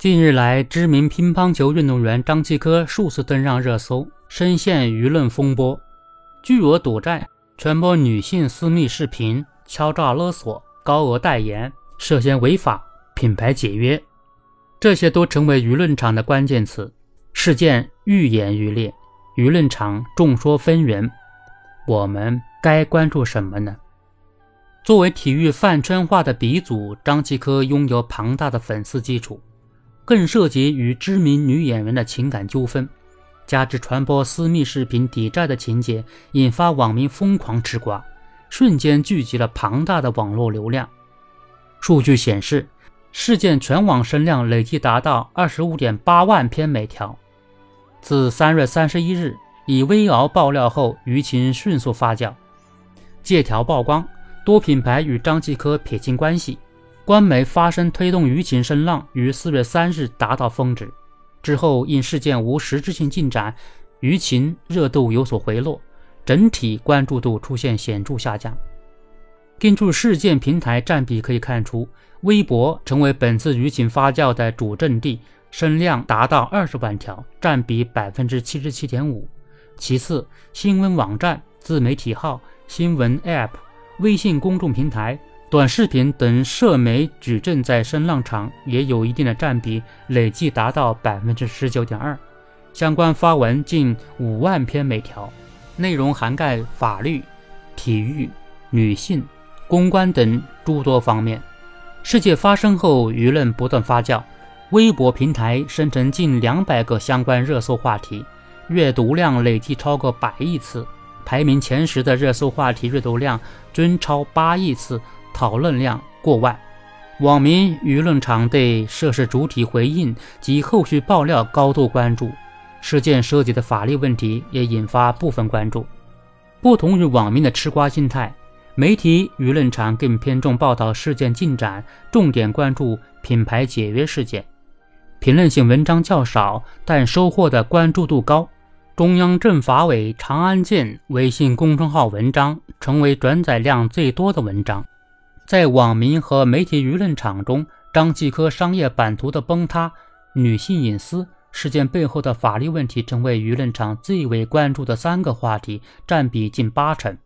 近日来，知名乒乓球运动员张继科数次登上热搜，深陷舆论风波，巨额赌债、传播女性私密视频、敲诈勒索、高额代言，涉嫌违法、品牌解约，这些都成为舆论场的关键词。事件愈演愈烈，舆论场众说纷纭，我们该关注什么呢？作为体育饭圈化的鼻祖，张继科拥有庞大的粉丝基础。更涉及与知名女演员的情感纠纷，加之传播私密视频抵债的情节，引发网民疯狂吃瓜，瞬间聚集了庞大的网络流量。数据显示，事件全网声量累计达到二十五点八万篇每条。自三月三十一日以微敖爆料后，舆情迅速发酵，借条曝光，多品牌与张继科撇清关系。官媒发声推动舆情声浪于四月三日达到峰值，之后因事件无实质性进展，舆情热度有所回落，整体关注度出现显著下降。根据事件平台占比可以看出，微博成为本次舆情发酵的主阵地，声量达到二十万条，占比百分之七十七点五。其次，新闻网站、自媒体号、新闻 App、微信公众平台。短视频等社媒矩阵在声浪场也有一定的占比，累计达到百分之十九点二。相关发文近五万篇每条，内容涵盖法律、体育、女性、公关等诸多方面。事件发生后，舆论不断发酵，微博平台生成近两百个相关热搜话题，阅读量累计超过百亿次，排名前十的热搜话题阅读量均超八亿次。讨论量过万，网民舆论场对涉事主体回应及后续爆料高度关注，事件涉及的法律问题也引发部分关注。不同于网民的吃瓜心态，媒体舆论场更偏重报道事件进展，重点关注品牌解约事件，评论性文章较少，但收获的关注度高。中央政法委长安见微信公众号文章成为转载量最多的文章。在网民和媒体舆论场中，张继科商业版图的崩塌、女性隐私事件背后的法律问题，成为舆论场最为关注的三个话题，占比近八成。